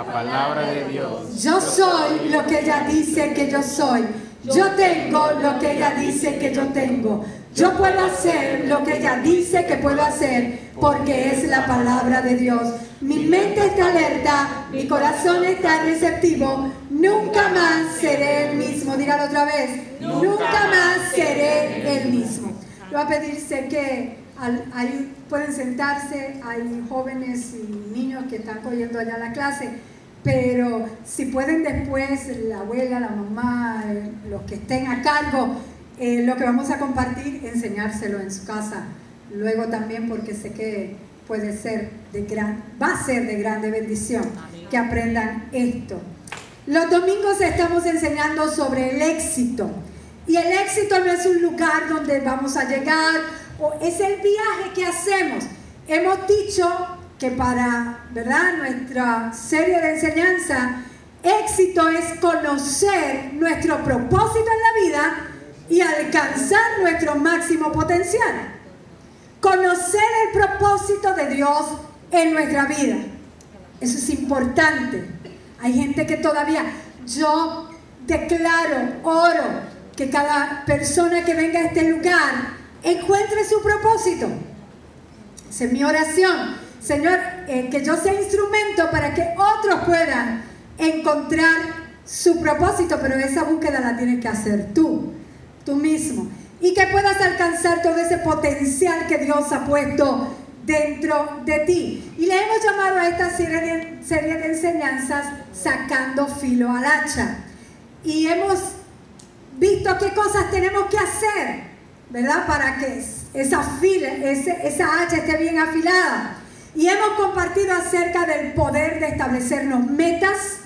La palabra de Dios. Yo soy lo que ella dice que yo soy. Yo tengo lo que ella dice que yo tengo. Yo puedo hacer lo que ella dice que puedo hacer porque es la palabra de Dios. Mi mente está alerta, mi corazón está receptivo. Nunca más seré el mismo. Dígalo otra vez. Nunca más seré el mismo. Le voy a pedirse que ahí pueden sentarse. Hay jóvenes y niños que están cogiendo allá la clase. Pero si pueden después, la abuela, la mamá, eh, los que estén a cargo, eh, lo que vamos a compartir, enseñárselo en su casa. Luego también porque sé que puede ser de gran, va a ser de grande bendición que aprendan esto. Los domingos estamos enseñando sobre el éxito. Y el éxito no es un lugar donde vamos a llegar, o es el viaje que hacemos. Hemos dicho que para, ¿verdad? Nuestra serie de enseñanza, éxito es conocer nuestro propósito en la vida y alcanzar nuestro máximo potencial. Conocer el propósito de Dios en nuestra vida. Eso es importante. Hay gente que todavía, yo declaro, oro, que cada persona que venga a este lugar encuentre su propósito. Esa es mi oración. Señor, eh, que yo sea instrumento para que otros puedan encontrar su propósito, pero esa búsqueda la tienes que hacer tú tú mismo y que puedas alcanzar todo ese potencial que Dios ha puesto dentro de ti. Y le hemos llamado a esta serie de, enseñanzas sacando filo al hacha. Y hemos visto qué cosas tenemos que hacer, ¿verdad? Para que esa, fila, esa hacha esté bien afilada. Y hemos compartido acerca del poder de establecernos metas.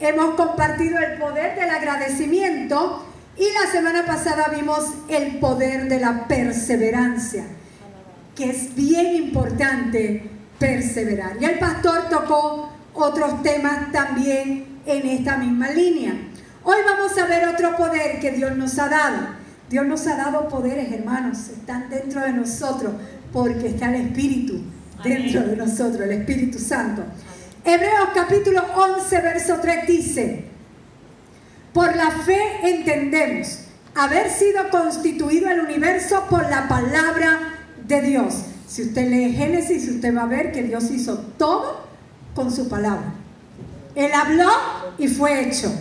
Hemos compartido el poder del agradecimiento y la semana pasada vimos el poder de la perseverancia, que es bien importante perseverar. Y el pastor tocó otros temas también en esta misma línea. Hoy vamos a ver otro poder que Dios nos ha dado. Dios nos ha dado poderes, hermanos, están dentro de nosotros porque está el Espíritu dentro de nosotros, el Espíritu Santo. Hebreos capítulo 11, verso 3 dice, por la fe entendemos haber sido constituido el universo por la palabra de Dios. Si usted lee Génesis, usted va a ver que Dios hizo todo con su palabra. Él habló y fue hecho.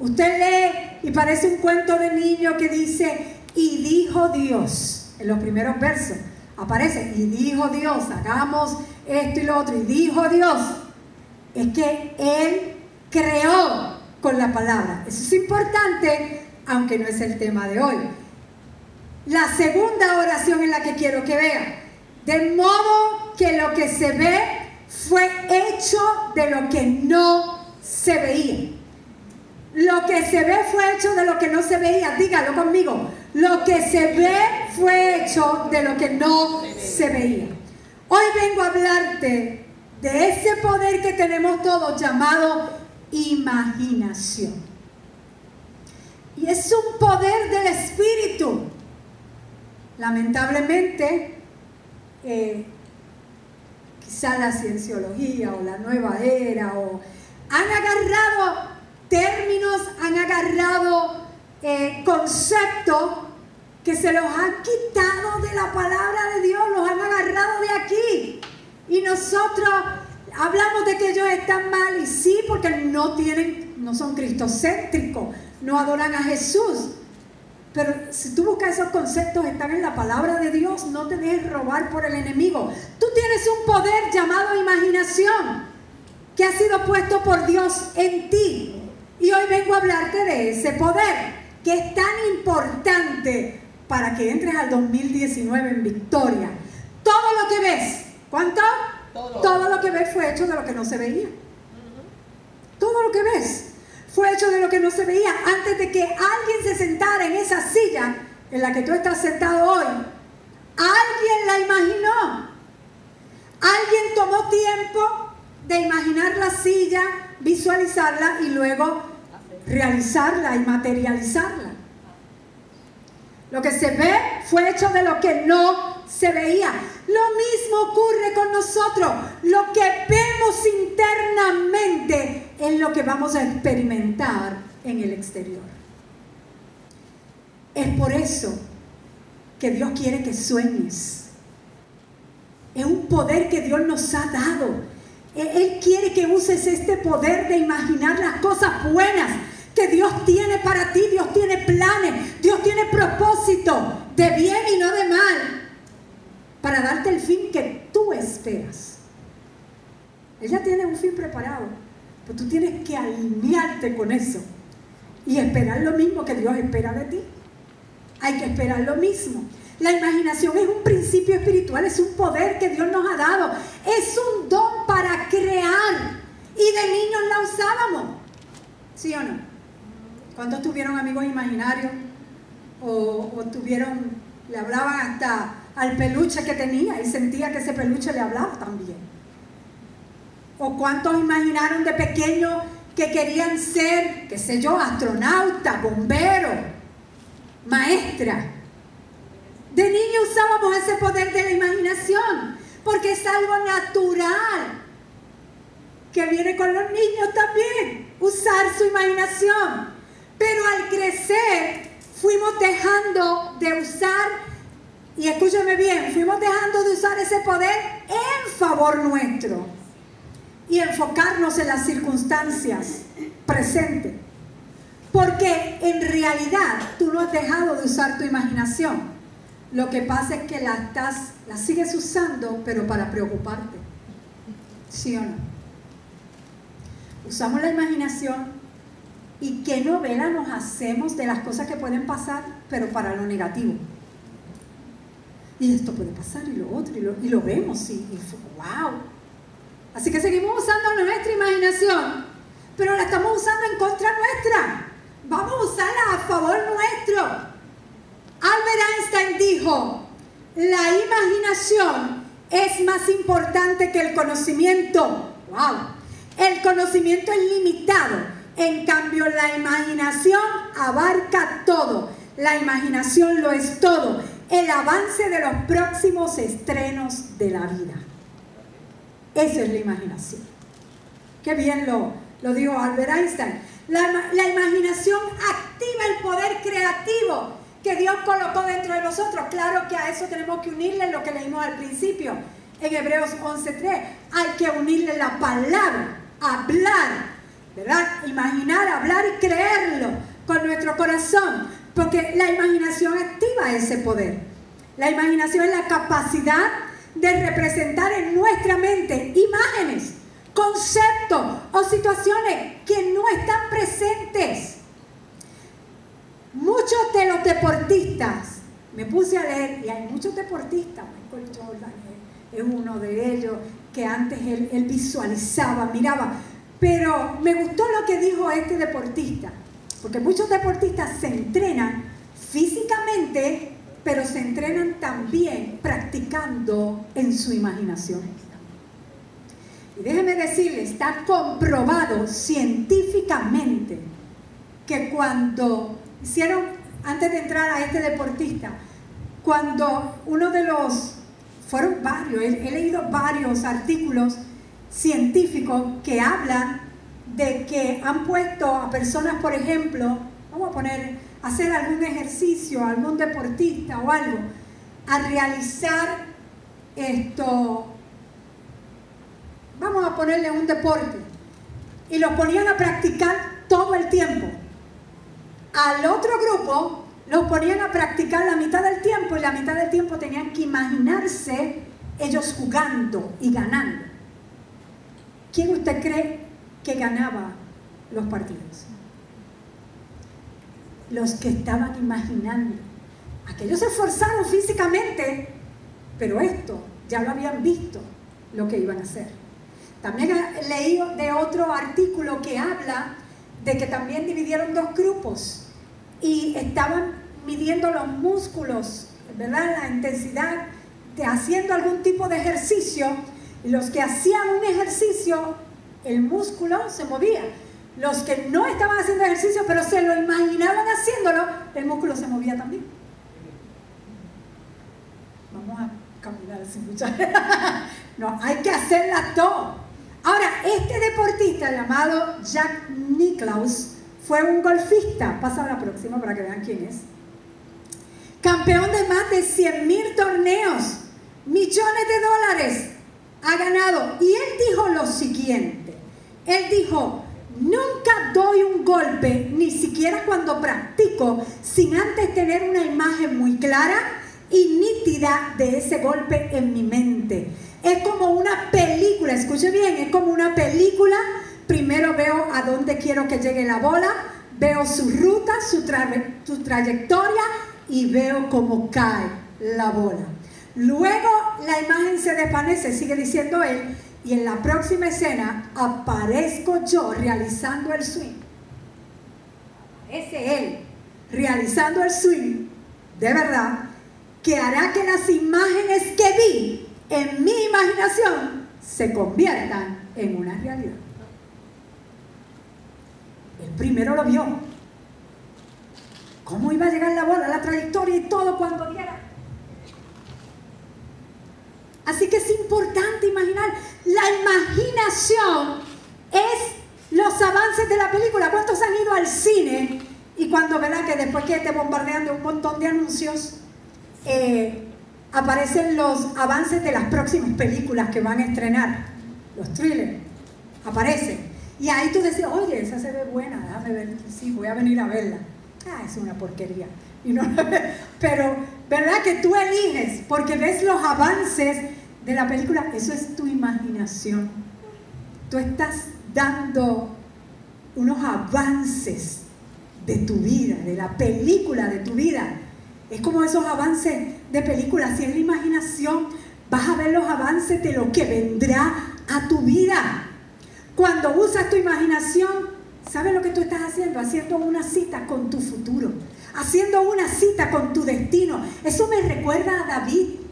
Usted lee y parece un cuento de niño que dice, y dijo Dios, en los primeros versos aparece, y dijo Dios, hagamos esto y lo otro, y dijo Dios. Es que Él creó con la palabra. Eso es importante, aunque no es el tema de hoy. La segunda oración en la que quiero que vean. De modo que lo que se ve fue hecho de lo que no se veía. Lo que se ve fue hecho de lo que no se veía. Dígalo conmigo. Lo que se ve fue hecho de lo que no se veía. Hoy vengo a hablarte de ese poder que tenemos todos llamado imaginación. Y es un poder del espíritu. Lamentablemente, eh, quizá la cienciología o la nueva era o han agarrado términos, han agarrado eh, conceptos que se los han quitado de la palabra de Dios, los han agarrado de aquí. Y nosotros Hablamos de que ellos están mal y sí, porque no tienen, no son cristocéntricos, no adoran a Jesús. Pero si tú buscas esos conceptos, están en la palabra de Dios, no te dejes robar por el enemigo. Tú tienes un poder llamado imaginación que ha sido puesto por Dios en ti. Y hoy vengo a hablarte de ese poder que es tan importante para que entres al 2019 en victoria. Todo lo que ves, ¿cuánto? Todo. lo que ves fue hecho de lo que no se veía. Todo lo que ves fue hecho de lo que no se veía. Antes de que alguien se sentara en esa silla en la que tú estás sentado hoy, alguien la imaginó. Alguien tomó tiempo de imaginar la silla, visualizarla y luego realizarla y materializarla. Lo que se ve fue hecho de lo que no se veía. Lo mismo ocurre con nosotros. Lo que vemos internamente es lo que vamos a experimentar en el exterior. Es por eso que Dios quiere que sueñes. Es un poder que Dios nos ha dado. Él quiere que uses este poder de imaginar las cosas buenas que Dios tiene para ti. Dios tiene planes, Dios tiene propósito de bien y no de mal para darte el fin que tú esperas. Ella tiene un fin preparado, pero tú tienes que alinearte con eso y esperar lo mismo que Dios espera de ti. Hay que esperar lo mismo. La imaginación es un principio espiritual, es un poder que Dios nos ha dado, es un don para crear. Y de niños la usábamos. ¿Sí o no? ¿Cuántos tuvieron amigos imaginarios? O, tuvieron, le hablaban hasta al peluche que tenía y sentía que ese peluche le hablaba también. O cuántos imaginaron de pequeño que querían ser, qué sé yo, astronauta, bombero, maestra. De niño usábamos ese poder de la imaginación, porque es algo natural que viene con los niños también, usar su imaginación. Pero al crecer fuimos dejando de usar y escúchame bien, fuimos dejando de usar ese poder en favor nuestro y enfocarnos en las circunstancias presentes. Porque en realidad tú no has dejado de usar tu imaginación. Lo que pasa es que la, estás, la sigues usando, pero para preocuparte. ¿Sí o no? Usamos la imaginación y qué novela nos hacemos de las cosas que pueden pasar, pero para lo negativo y esto puede pasar y lo otro, y lo, vemos, y, y wow. Así que seguimos usando nuestra imaginación, pero la estamos usando en contra nuestra. Vamos a usarla a favor nuestro. Albert Einstein dijo, la imaginación es más importante que el conocimiento. ¡Wow! El conocimiento es limitado. En cambio, la imaginación abarca todo. La imaginación lo es todo el avance de los próximos estrenos de la vida. Esa es la imaginación. Qué bien lo, lo dijo Albert Einstein. La, la imaginación activa el poder creativo que Dios colocó dentro de nosotros. Claro que a eso tenemos que unirle lo que leímos al principio en Hebreos 11.3. Hay que unirle la palabra, hablar, ¿verdad? Imaginar, hablar y creerlo con nuestro corazón. Porque la imaginación activa ese poder. La imaginación es la capacidad de representar en nuestra mente imágenes, conceptos o situaciones que no están presentes. Muchos de los deportistas, me puse a leer, y hay muchos deportistas, Michael Jordan es uno de ellos, que antes él visualizaba, miraba, pero me gustó lo que dijo este deportista. Porque muchos deportistas se entrenan físicamente, pero se entrenan también practicando en su imaginación. Y déjeme decirle, está comprobado científicamente que cuando hicieron, antes de entrar a este deportista, cuando uno de los, fueron varios, he, he leído varios artículos científicos que hablan de que han puesto a personas, por ejemplo, vamos a poner, hacer algún ejercicio, algún deportista o algo, a realizar esto, vamos a ponerle un deporte, y lo ponían a practicar todo el tiempo. Al otro grupo los ponían a practicar la mitad del tiempo y la mitad del tiempo tenían que imaginarse ellos jugando y ganando. ¿Quién usted cree que ganaba los partidos. Los que estaban imaginando. Aquellos se esforzaron físicamente, pero esto ya lo habían visto lo que iban a hacer. También leí de otro artículo que habla de que también dividieron dos grupos y estaban midiendo los músculos, ¿verdad? La intensidad de haciendo algún tipo de ejercicio. Los que hacían un ejercicio el músculo se movía. Los que no estaban haciendo ejercicio, pero se lo imaginaban haciéndolo, el músculo se movía también. Vamos a caminar sin luchar. no, hay que hacerla todo. Ahora, este deportista llamado Jack Nicklaus fue un golfista. Pasa a la próxima para que vean quién es. Campeón de más de 100 mil torneos, ha ganado. Y él dijo lo siguiente. Él dijo, nunca doy un golpe, ni siquiera cuando practico, sin antes tener una imagen muy clara y nítida de ese golpe en mi mente. Es como una película, escuche bien, es como una película. Primero veo a dónde quiero que llegue la bola, veo su ruta, su, su trayectoria y veo cómo cae la bola. Luego la imagen se desvanece, sigue diciendo él, y en la próxima escena aparezco yo realizando el swing. Ese él realizando el swing, de verdad, que hará que las imágenes que vi en mi imaginación se conviertan en una realidad. El primero lo vio. ¿Cómo iba a llegar la bola, la trayectoria y todo cuando diera? Así que es importante imaginar. La imaginación es los avances de la película. ¿Cuántos han ido al cine? Y cuando verán que después que te bombardean de un montón de anuncios, eh, aparecen los avances de las próximas películas que van a estrenar, los thrillers, aparecen. Y ahí tú dices, oye, esa se ve buena, déjame ver, sí, voy a venir a verla. Ah, es una porquería. Y no, pero, ¿verdad que tú eliges? Porque ves los avances de la película, eso es tu imaginación. Tú estás dando unos avances de tu vida, de la película de tu vida. Es como esos avances de películas. Si es la imaginación, vas a ver los avances de lo que vendrá a tu vida. Cuando usas tu imaginación, ¿sabes lo que tú estás haciendo? Haciendo una cita con tu futuro. Haciendo una cita con tu destino. Eso me recuerda a David.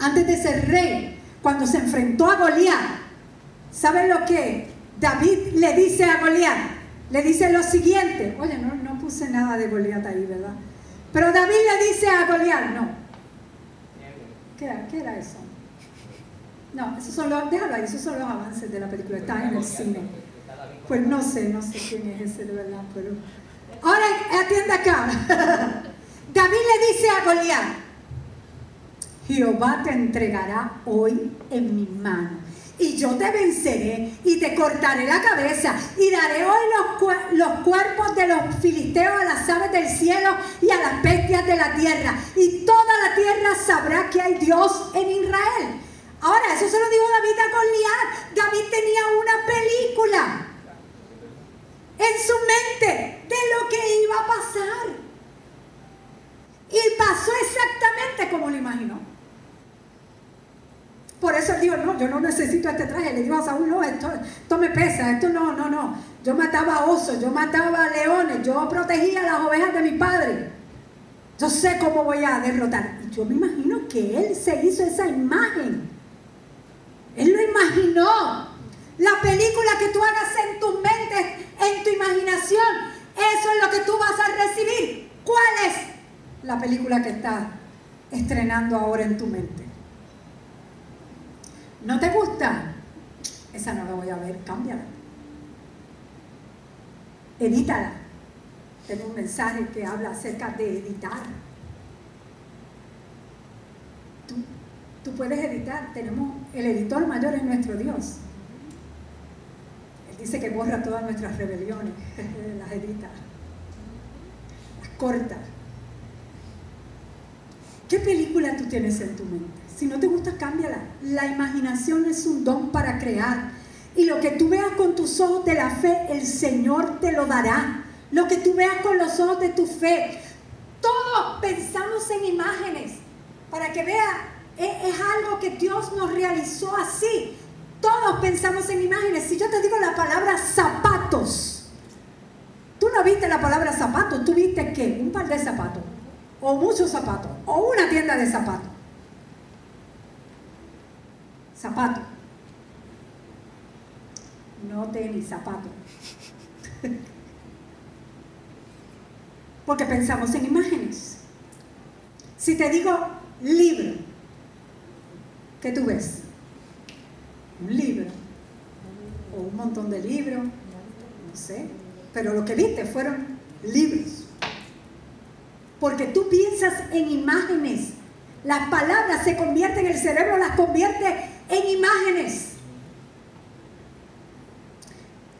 Antes de ser rey, cuando se enfrentó a Goliat. ¿Saben lo que? David le dice a Goliat. Le dice lo siguiente. Oye, no, no puse nada de Goliat ahí, ¿verdad? Pero David le dice a Goliat, no. ¿Qué era, eso? No, esos son los, déjalo ahí, esos son los avances de la película, está en el cine. Pues no sé, no sé quién es ese de verdad, pero... Ahora atienda acá. David le dice a Goliat, Jehová te entregará hoy en mi mano y yo te venceré y te cortaré la cabeza y daré hoy los, los, cuerpos de los filisteos a las aves del cielo y a las bestias de la tierra. Y toda la tierra sabrá que hay Dios en Israel. Ahora, eso se lo dijo David a Goliat. David tenía una película en su mente de lo que iba a pasar. Y pasó exactamente como lo imaginó. Por eso él dijo, no, yo no necesito este traje. Le dijo a Saúl, no, esto, esto me pesa, esto no, no, no. Yo mataba osos, yo mataba leones, yo protegía las ovejas de mi padre. Yo sé cómo voy a derrotar. Y yo me imagino que él se hizo esa imagen. Él lo imaginó. La película que tú hagas en tus mentes, en tu imaginación, eso es lo que tú vas a recibir. ¿Cuál es la película que estás estrenando ahora en tu mente? ¿No te gusta? Esa no la voy a ver, cámbiala. Edítala. Tengo un mensaje que habla acerca de editar. Tú, tú puedes editar. Tenemos el editor mayor es nuestro Dios. Él dice que borra todas nuestras rebeliones, las edita, las corta. ¿Qué película tú tienes en tu mente? Si no te gusta, cámbiala. La imaginación es un don para crear. Y lo que tú veas con tus ojos de la fe, el Señor te lo dará. Lo que tú veas con los ojos de tu fe. Todos pensamos en imágenes. Para que vea, es, algo que Dios nos realizó así. Todos pensamos en imágenes. Si yo te digo la palabra zapatos, tú no viste la palabra zapatos, tú viste qué? Un par de zapatos, o muchos zapatos, o una tienda de zapatos zapato. No tenis, zapato. Porque pensamos en imágenes. Si te digo libro, ¿Qué tú ves? Un libro. O un montón de libros. No sé. Pero lo que viste fueron libros. Porque tú piensas en imágenes. Las palabras se convierten, el cerebro las convierte en imágenes.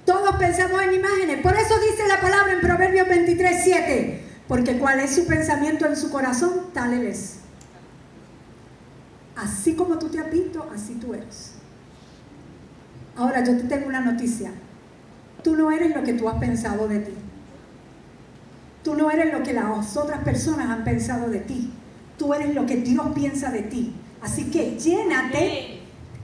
Todos pensamos en imágenes. Por eso dice la palabra en Proverbios 23, 7. Porque cuál es su pensamiento en su corazón, tal él es. Así como tú te has visto, así tú eres. Ahora yo te tengo una noticia. Tú no eres lo que tú has pensado de ti. Tú no eres lo que las otras personas han pensado de ti. Tú eres lo que Dios piensa de ti. Así que llénate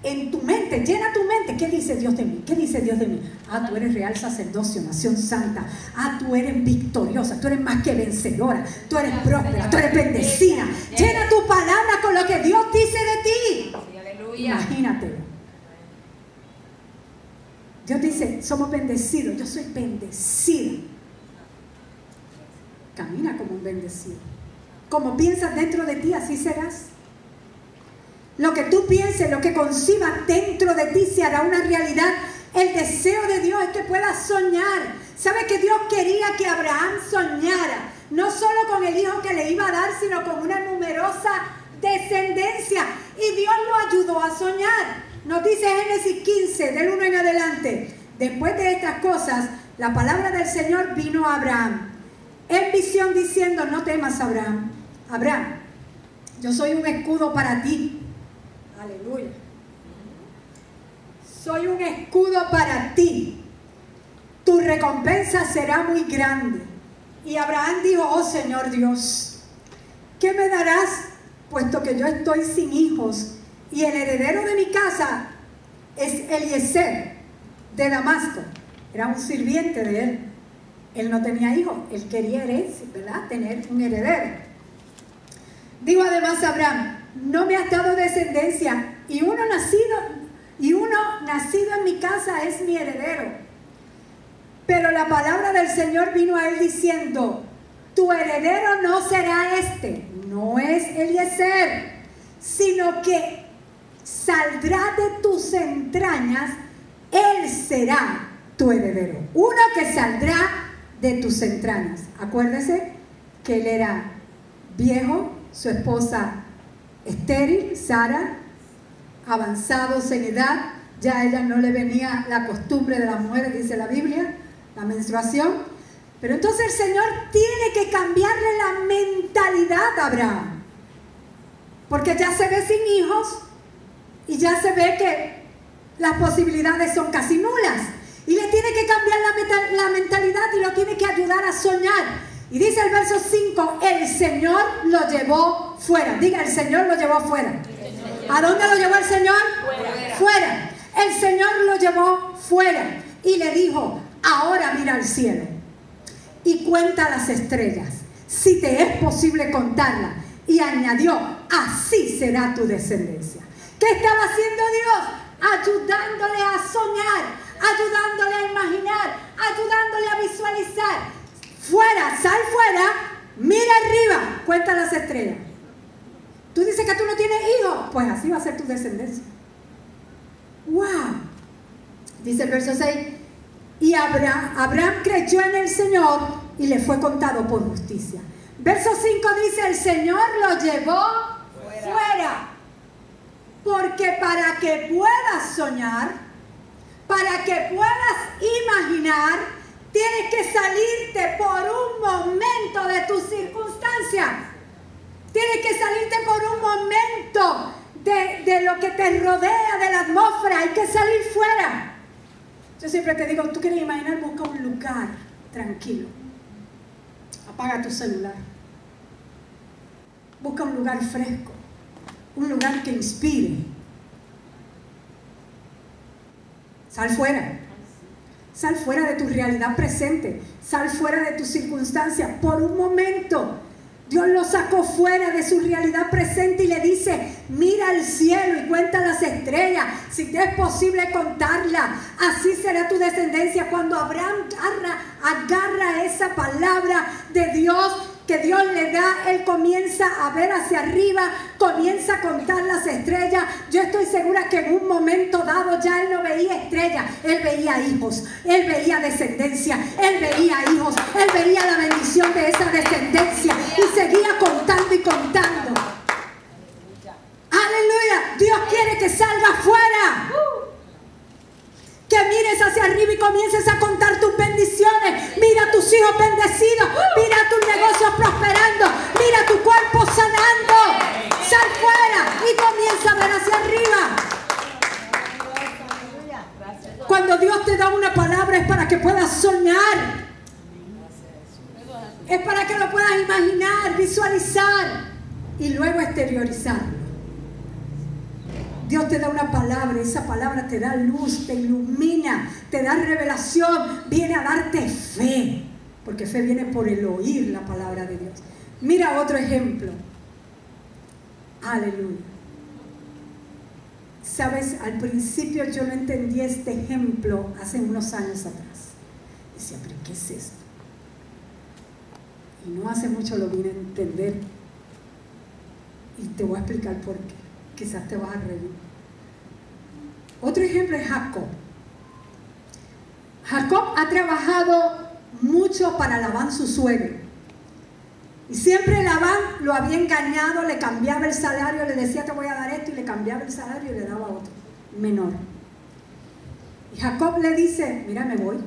en tu mente, llena tu mente. ¿Qué dice Dios de mí? ¿Qué dice Dios de mí? Ah, tú eres real sacerdocio, nación santa. Ah, tú eres victoriosa, tú eres más que vencedora, tú eres próspera, tú eres bendecida. Llena tu palabra con lo que Dios dice de ti. Imagínate. Dios dice, somos bendecidos, yo soy bendecida. Camina como un bendecido. Como piensas dentro de ti, así serás. Lo que tú pienses, lo que concibas dentro de ti se hará una realidad. El deseo de Dios es que puedas soñar. ¿Sabe que Dios quería que Abraham soñara? No solo con el hijo que le iba a dar, sino con una numerosa descendencia. Y Dios lo ayudó a soñar. Nos dice Génesis 15, del 1 en adelante. Después de estas cosas, la palabra del Señor vino a Abraham. En visión diciendo, no temas Abraham. Abraham, yo soy un escudo para ti Aleluya. Soy un escudo para ti. Tu recompensa será muy grande. Y Abraham dijo, oh Señor Dios, ¿qué me darás puesto que yo estoy sin hijos y el heredero de mi casa es Eliezer de Damasco? Era un sirviente de él. Él no tenía hijos, él quería herencia, ¿verdad? Tener un heredero. Digo además Abraham, no me has dado descendencia y uno nacido y uno nacido en mi casa es mi heredero. Pero la palabra del Señor vino a él diciendo, tu heredero no será este, no es Eliezer, sino que saldrá de tus entrañas, él será tu heredero. Uno que saldrá de tus entrañas. Acuérdese que él era viejo, su esposa estéril, Sara, avanzados en edad, ya a ella no le venía la costumbre de las mujeres, dice la Biblia, la menstruación. Pero entonces el Señor tiene que cambiarle la mentalidad a Abraham. Porque ya se ve sin hijos y ya se ve que las posibilidades son casi nulas. Y le tiene que cambiar la, la mentalidad y lo tiene que ayudar a soñar. Y dice el verso 5, el Señor lo llevó fuera. Diga, el Señor lo llevó fuera. ¿A dónde lo llevó el Señor? Fuera. El Señor lo llevó fuera y le dijo, ahora mira al cielo y cuenta las estrellas, si te es posible contarlas. Y añadió, así será tu descendencia. ¿Qué estaba haciendo Dios? Ayudándole a soñar, ayudándole a imaginar, ayudándole a visualizar fuera, sal fuera, mira arriba, cuenta las estrellas. Tú dices que tú no tienes hijos, pues así va a ser tu descendencia. ¡Wow! Dice el verso 6, y Abraham, Abraham creyó en el Señor y le fue contado por justicia. Verso 5 dice, el Señor lo llevó fuera. Porque para que puedas soñar, para que puedas imaginar, Tienes que salirte por un momento de tu circunstancia. Tienes que salirte por un momento de, lo que te rodea, de la atmósfera. Hay que salir fuera. Yo siempre te digo, tú quieres imaginar, busca un lugar tranquilo. Apaga tu celular. Busca un lugar fresco. Un lugar que inspire. Sal fuera. Sal fuera de tu realidad presente. Sal fuera de tu circunstancia por un momento. Dios lo sacó fuera de su realidad presente y le dice, mira al cielo y cuenta las estrellas, si te es posible contarla. Así será tu descendencia. Cuando Abraham agarra esa palabra de Dios, que Dios le da, él comienza a ver hacia arriba, comienza a contar las estrellas. Yo estoy segura que en un momento dado ya él no veía estrellas, él veía hijos, él veía descendencia, él veía hijos, él veía la bendición de esa descendencia y seguía contando y contando. Aleluya, Dios quiere que salga afuera que mires hacia arriba y comiences a contar tus Mira a tus hijos bendecidos, mira tus negocios prosperando, mira tu cuerpo sanando. Sal fuera y comienza a ver hacia arriba. Cuando Dios te da una palabra es para que puedas soñar. Es para que lo puedas imaginar, visualizar y luego exteriorizar. Dios te da una palabra, esa palabra te da luz, te ilumina, te da revelación, viene a darte fe, porque fe viene por el oír la palabra de Dios. Mira otro ejemplo. Aleluya. Sabes, al principio yo no entendí este ejemplo hace unos años atrás. Decía, pero ¿qué es esto? Y no hace mucho lo vine a entender. Y te voy a explicar por qué quizás te vas a reír. Otro ejemplo es Jacob. Jacob ha trabajado mucho para Labán su suegro. Y siempre Labán lo había engañado, le cambiaba el salario, le decía te voy a dar esto y le cambiaba el salario y le daba otro, menor. Y Jacob le dice, mira, me voy.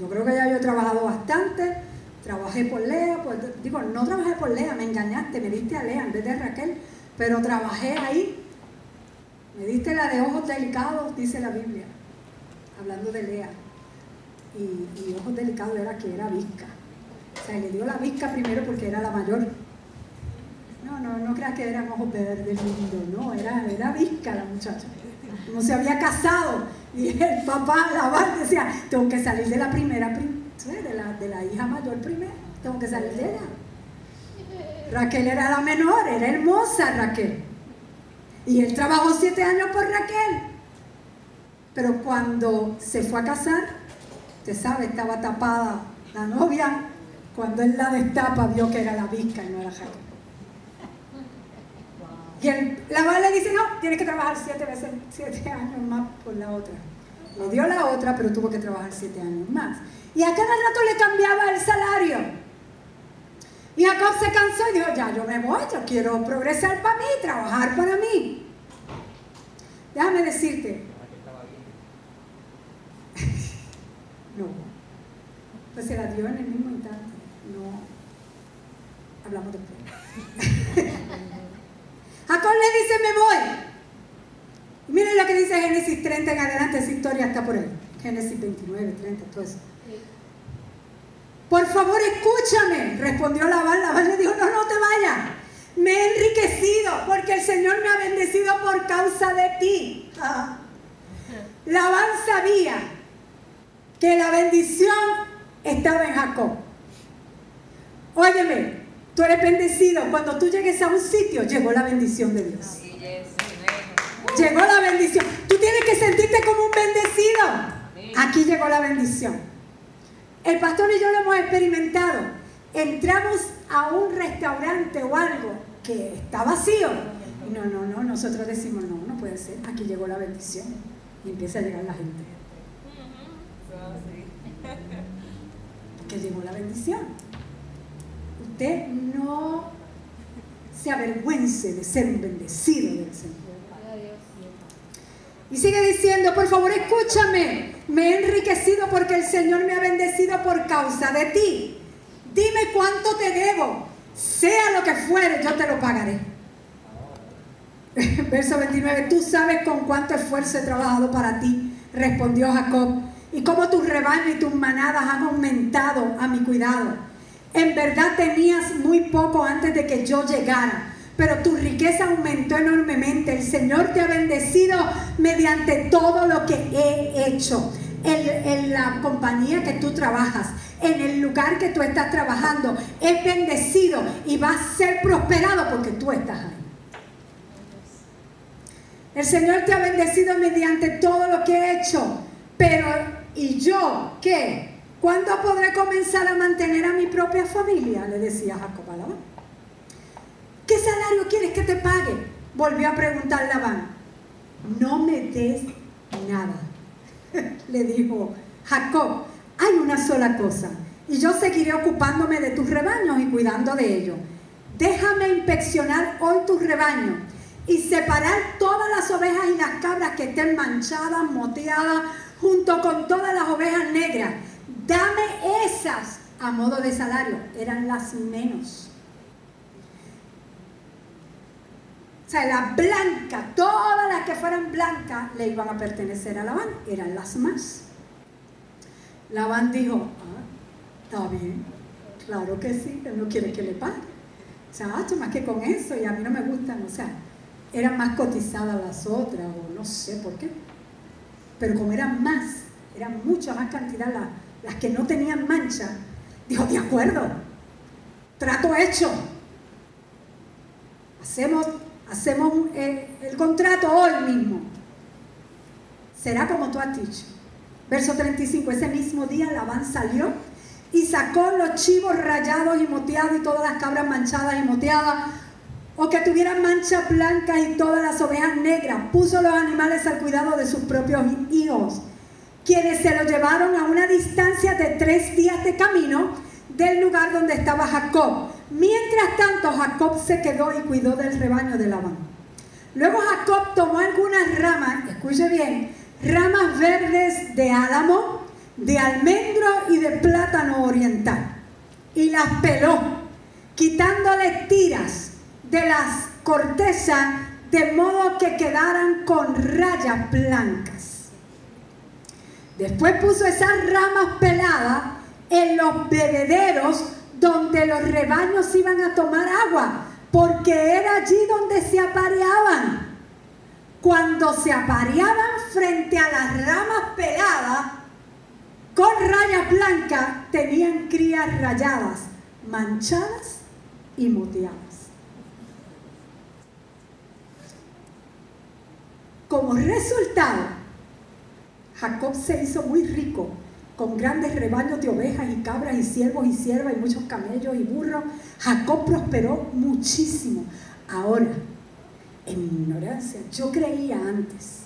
Yo creo que ya yo he trabajado bastante, trabajé por Lea, digo, no trabajé por Lea, me engañaste, me diste a Lea en vez de Raquel. Pero trabajé ahí. Me diste la de ojos delicados, dice la Biblia, hablando de Lea. Y, ojos delicados era que era visca. O sea, le dio la visca primero porque era la mayor. No, no, no creas que eran ojos verdes lindo, no, era, era visca la muchacha. No se había casado. Y el papá, la decía, tengo que salir de la primera, de la, de la hija mayor primero, tengo que salir de ella. Raquel era la menor, era hermosa Raquel. Y él trabajó siete años por Raquel. Pero cuando se fue a casar, usted sabe, estaba tapada la novia. Cuando él la destapa, vio que era la visca y no era Raquel. Y el, la madre le dice, no, tienes que trabajar siete veces, siete años más por la otra. Le dio la otra, pero tuvo que trabajar siete años más. Y a cada rato le cambiaba el salario. Y Jacob se cansó y dijo, ya yo me voy, yo quiero progresar para mí, trabajar para mí. Déjame decirte. no. Pues se la dio en el mismo instante. No. Hablamos después. Jacob le dice, me voy. Miren lo que dice Génesis 30 en adelante, esa historia está por ahí. Génesis 29, 30, todo eso. Por favor, escúchame, respondió Labán. Labán le dijo, no, no te vayas. Me he enriquecido porque el Señor me ha bendecido por causa de ti. Ah. Labán sabía que la bendición estaba en Jacob. Óyeme, tú eres bendecido. Cuando tú llegues a un sitio, llegó la bendición de Dios. Llegó la bendición. Tú tienes que sentirte como un bendecido. Aquí llegó la bendición. El pastor y yo lo hemos experimentado. Entramos a un restaurante o algo que está vacío. Y no, no, no, nosotros decimos, no, no puede ser. Aquí llegó la bendición. Y empieza a llegar la gente. Porque llegó la bendición. Usted no se avergüence de ser un bendecido del Señor. Y sigue diciendo, por favor, escúchame. Me he enriquecido porque el Señor me ha bendecido por causa de ti. Dime cuánto te debo. Sea lo que fuere, yo te lo pagaré. Verso 29, tú sabes con cuánto esfuerzo he trabajado para ti, respondió Jacob, y cómo tus rebaños y tus manadas han aumentado a mi cuidado. En verdad tenías muy poco antes de que yo llegara pero tu riqueza aumentó enormemente. El Señor te ha bendecido mediante todo lo que he hecho. En, la compañía que tú trabajas, en el lugar que tú estás trabajando, es bendecido y va a ser prosperado porque tú estás ahí. El Señor te ha bendecido mediante todo lo que he hecho, pero ¿y yo qué? ¿Cuándo podré comenzar a mantener a mi propia familia? Le decía Jacob a Labán. ¿Qué salario quieres que te pague? Volvió a preguntar Labán. No me des nada. Le dijo Jacob, hay una sola cosa, y yo seguiré ocupándome de tus rebaños y cuidando de ellos. Déjame inspeccionar hoy tus rebaños y separar todas las ovejas y las cabras que estén manchadas, moteadas, junto con todas las ovejas negras. Dame esas a modo de salario. Eran las menos. O sea, las blancas, todas las que fueran blancas le iban a pertenecer a Labán, eran las más. Labán dijo, ah, está bien, claro que sí, él no quiere que le pague. O sea, más que con eso, y a mí no me gustan, o sea, eran más cotizadas las otras, o no sé por qué. Pero como eran más, eran mucha más cantidad las, que no tenían mancha, dijo, de acuerdo, trato hecho. Hacemos, hacemos el, el contrato hoy mismo. Será como tú has dicho. Verso 35, ese mismo día Labán salió y sacó los chivos rayados y moteados y todas las cabras manchadas y moteadas o que tuvieran manchas blancas y todas las ovejas negras. Puso los animales al cuidado de sus propios hijos, quienes se los llevaron a una distancia de tres días de camino del lugar donde estaba Jacob. Mientras tanto, Jacob se quedó y cuidó del rebaño de Labán. Luego Jacob tomó algunas ramas, escuche bien, ramas verdes de álamo, de almendro y de plátano oriental, y las peló, quitándole tiras de las cortezas de modo que quedaran con rayas blancas. Después puso esas ramas peladas en los bebederos donde los rebaños iban a tomar agua, porque era allí donde se apareaban. Cuando se apareaban frente a las ramas peladas, con rayas blancas, tenían crías rayadas, manchadas y moteadas. Como resultado, Jacob se hizo muy rico con grandes rebaños de ovejas y cabras y siervos y siervas y muchos camellos y burros. Jacob prosperó muchísimo. Ahora, en mi ignorancia, yo creía antes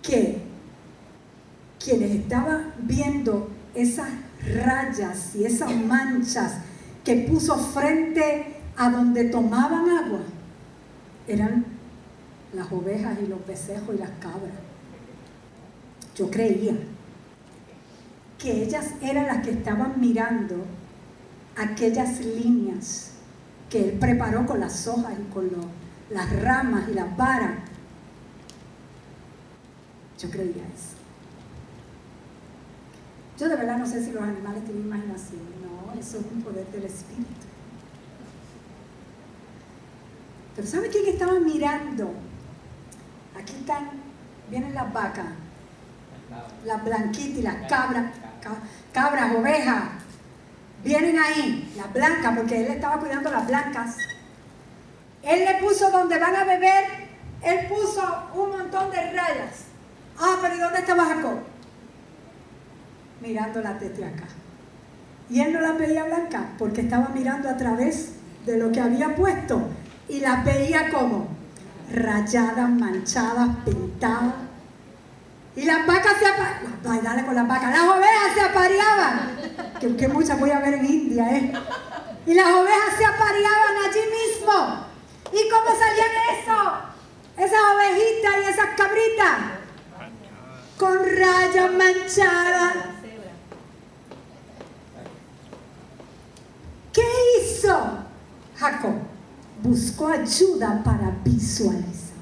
que quienes estaban viendo esas rayas y esas manchas que puso frente a donde tomaban agua eran las ovejas y los becejos y las cabras. Yo creía que ellas eran las que estaban mirando aquellas líneas que él preparó con las hojas y con las ramas y las varas. Yo creía eso. Yo de verdad no sé si los animales tienen imaginación. No, eso es un poder del espíritu. Pero ¿sabe quién estaba mirando? Aquí están, vienen las vacas, las blanquitas y las cabras, cabras, ovejas. Vienen ahí, las blancas, porque él estaba cuidando las blancas. Él le puso donde van a beber, él puso un montón de rayas. Ah, pero ¿y dónde estaba Jacob? Mirando la tetraca. Y él no la veía blanca porque estaba mirando a través de lo que había puesto y las veía como rayadas, manchadas, pintadas. Y las vacas se apareaban. dale con las vacas. Las ovejas se apareaban. Que, muchas voy a ver en India, ¿eh? Y las ovejas se apareaban allí mismo. ¿Y cómo salían eso? Esas ovejitas y esas cabritas. Con rayas manchadas. ¿Qué hizo Jacob? buscó ayuda para visualizar.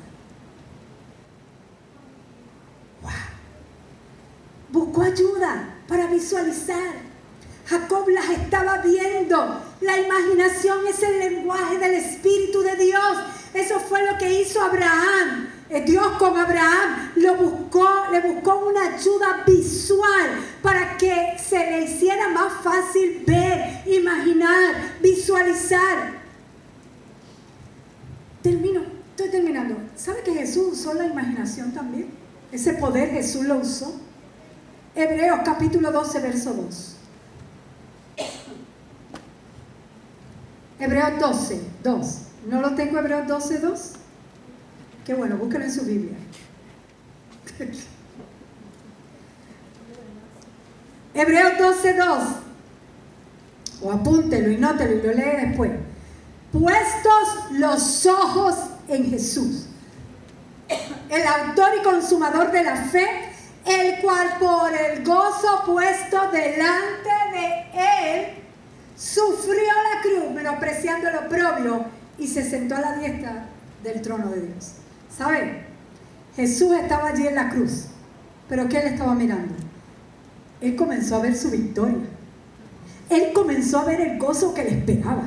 Wow. Buscó ayuda para visualizar. Jacob las estaba viendo. La imaginación es el lenguaje del Espíritu de Dios. Eso fue lo que hizo Abraham. Eh, Dios con Abraham lo buscó, le buscó una ayuda visual para que se le hiciera más fácil ver, imaginar, visualizar. Termino, estoy terminando. ¿Sabe que Jesús usó la imaginación también? Ese poder Jesús lo usó. Hebreos capítulo 12, verso 2. Hebreos 12, 2. ¿No lo tengo Hebreos 12, 2? Qué bueno, búsquenlo en su Biblia. Hebreos 12, 2. O apúntelo y nótelo y lo lee después. Puestos los ojos en Jesús, el autor y consumador de la fe, el cual por el gozo puesto delante de él, sufrió la cruz, menospreciando el oprobio, y se sentó a la diestra del trono de Dios. ¿Saben? Jesús estaba allí en la cruz, pero ¿qué él estaba mirando? Él comenzó a ver su victoria. Él comenzó a ver el gozo que le esperaba.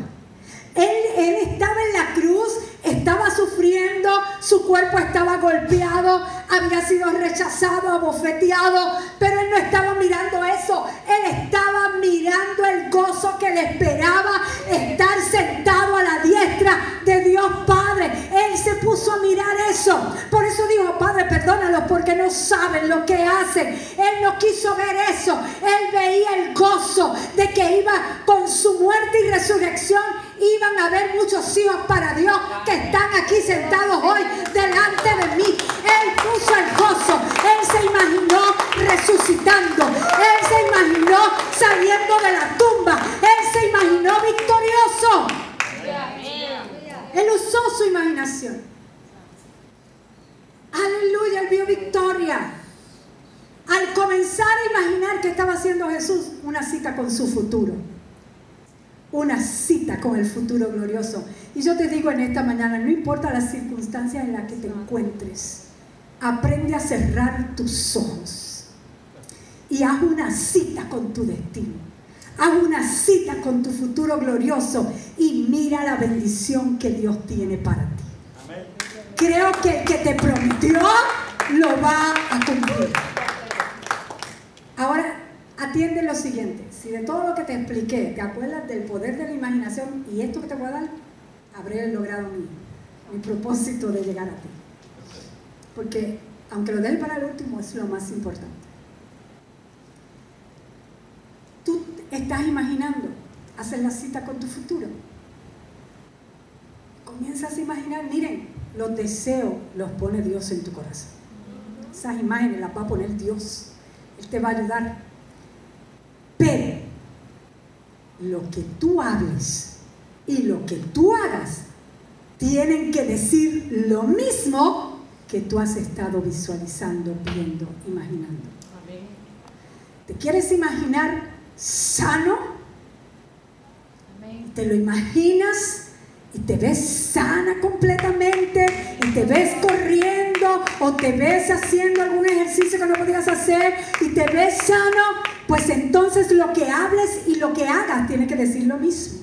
Él, él estaba en la cruz estaba sufriendo, su cuerpo estaba golpeado, había sido rechazado, abofeteado, pero él no estaba mirando eso, él estaba mirando el gozo que le esperaba estar sentado a la diestra de Dios Padre. Él se puso a mirar eso. Por eso dijo, Padre, perdónalos porque no saben lo que hacen. Él no quiso ver eso. Él veía el gozo de que iba con su muerte y resurrección iban a haber muchos hijos para Dios que están aquí sentados hoy delante de mí. Él puso el gozo, él se imaginó resucitando, él se imaginó saliendo de la tumba, él se imaginó victorioso. Él usó su imaginación. Aleluya, él vio victoria. Al comenzar a imaginar que estaba haciendo Jesús una cita con su futuro una cita con el futuro glorioso. Y yo te digo en esta mañana, no importa las circunstancias en las que te encuentres, aprende a cerrar tus ojos y haz una cita con tu destino. Haz una cita con tu futuro glorioso y mira la bendición que Dios tiene para ti. Creo que el que te prometió lo va a cumplir. Ahora, atiende lo siguiente. Si de todo lo que te expliqué te acuerdas del poder de la imaginación y esto que te voy a dar, habré logrado mi, mi propósito de llegar a ti. Porque aunque lo den para el último, es lo más importante. Tú estás imaginando hacer la cita con tu futuro. Comienzas a imaginar, miren, los deseos los pone Dios en tu corazón. Esas imágenes las va a poner Dios. Él te va a ayudar pero lo que tú hables y lo que tú hagas tienen que decir lo mismo que tú has estado visualizando, viendo, imaginando. ¿Te quieres imaginar sano? ¿Te lo imaginas y te ves sana completamente y te ves corriendo o te ves haciendo algún ejercicio que no podías hacer y te ves sano, pues entonces lo que hables y lo que hagas tiene que decir lo mismo.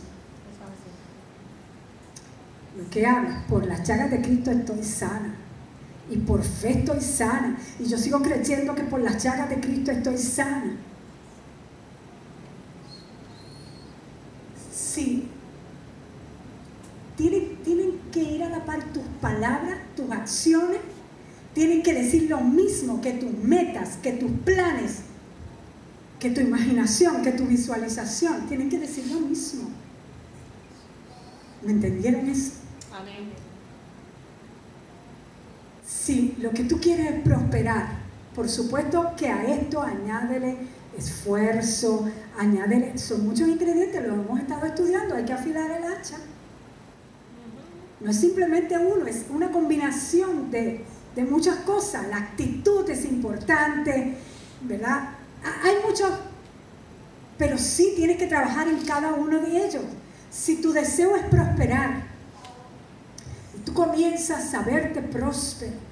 Lo que hablas, por las chagas de Cristo estoy sana. Y por fe estoy sana. Y yo sigo creyendo que por las chagas de Cristo estoy sana. Sí, tienen, que ir a la par tus palabras, tus acciones, tienen que decir lo mismo que tus metas, que tus planes, que tu imaginación, que tu visualización, tienen que decir lo mismo. ¿Me entendieron eso? Amén. Si lo que tú quieres es prosperar, por supuesto que a esto añádele esfuerzo, añádele, son muchos ingredientes, lo hemos estado estudiando, hay que afilar el hacha. No es simplemente uno, es una combinación de, muchas cosas. La actitud es importante, ¿verdad? Hay muchos, pero sí tienes que trabajar en cada uno de ellos. Si tu deseo es prosperar, tú comienzas a verte próspero,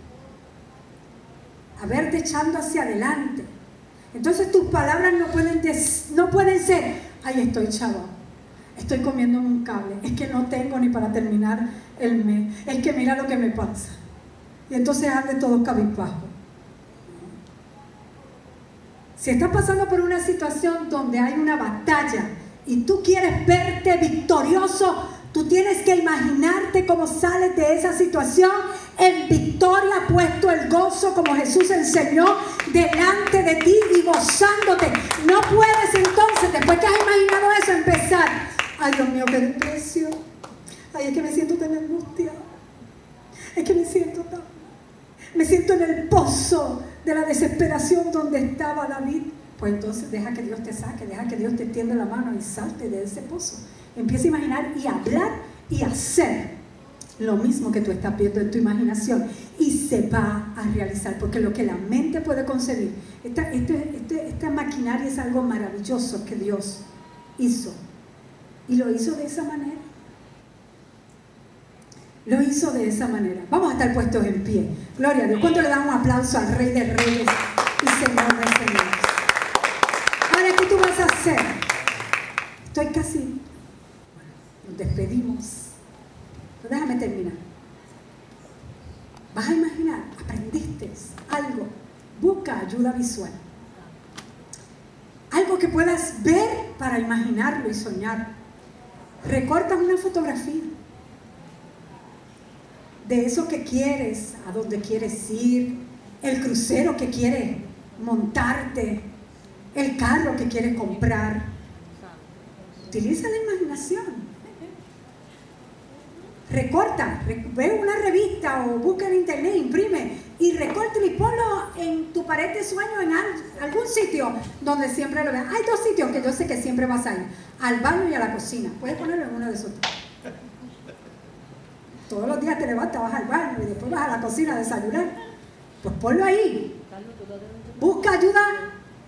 a verte echando hacia adelante, entonces tus palabras no pueden, no pueden ser, ahí estoy chavo, estoy comiendo un cable, es que no tengo ni para terminar el mes, es que mira lo que me pasa. Y entonces ande todo cabizbajo. Si estás pasando por una situación donde hay una batalla y tú quieres verte victorioso, tú tienes que imaginarte cómo sales de esa situación en victoria, puesto el gozo como Jesús enseñó delante de ti y gozándote. No puedes entonces, después que has imaginado eso, empezar. Ay, Dios mío, qué depresión. Ay, es que me siento tan angustiada. Es que me siento tan... Me siento en el pozo de la desesperación donde estaba David. Pues entonces deja que Dios te saque, deja que Dios te tienda la mano y salte de ese pozo. Empieza a imaginar y hablar y hacer lo mismo que tú estás viendo en tu imaginación y se va a realizar, porque lo que la mente puede concebir, esta, este, este, esta maquinaria es algo maravilloso que Dios hizo y lo hizo de esa manera. Lo hizo de esa manera. Vamos a estar puestos en pie. Gloria a Dios. ¿Cuánto le damos un aplauso al Rey de Reyes y Señor de Señores? Ahora, ¿qué tú vas a hacer? Estoy casi. Nos despedimos. Déjame terminar. Vas a imaginar, aprendiste algo. Busca ayuda visual. Algo que puedas ver para imaginarlo y soñar. Recorta una fotografía de eso que quieres, a dónde quieres ir, el crucero que quieres montarte, el carro que quieres comprar. Utiliza la imaginación. Recorta, ve una revista o busca en internet, imprime y recorta y ponlo en tu pared de sueño en algún sitio donde siempre lo veas. Hay dos sitios que yo sé que siempre vas a ir, al baño y a la cocina. Puedes ponerlo en uno de esos. Todos los días te levantas, vas al baño y después vas a la cocina a desayunar. Pues ponlo ahí. Busca ayuda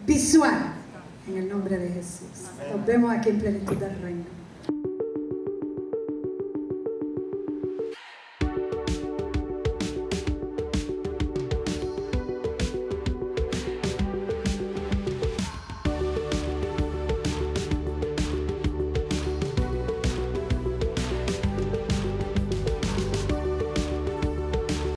visual en el nombre de Jesús. Nos vemos aquí en plenitud del reino.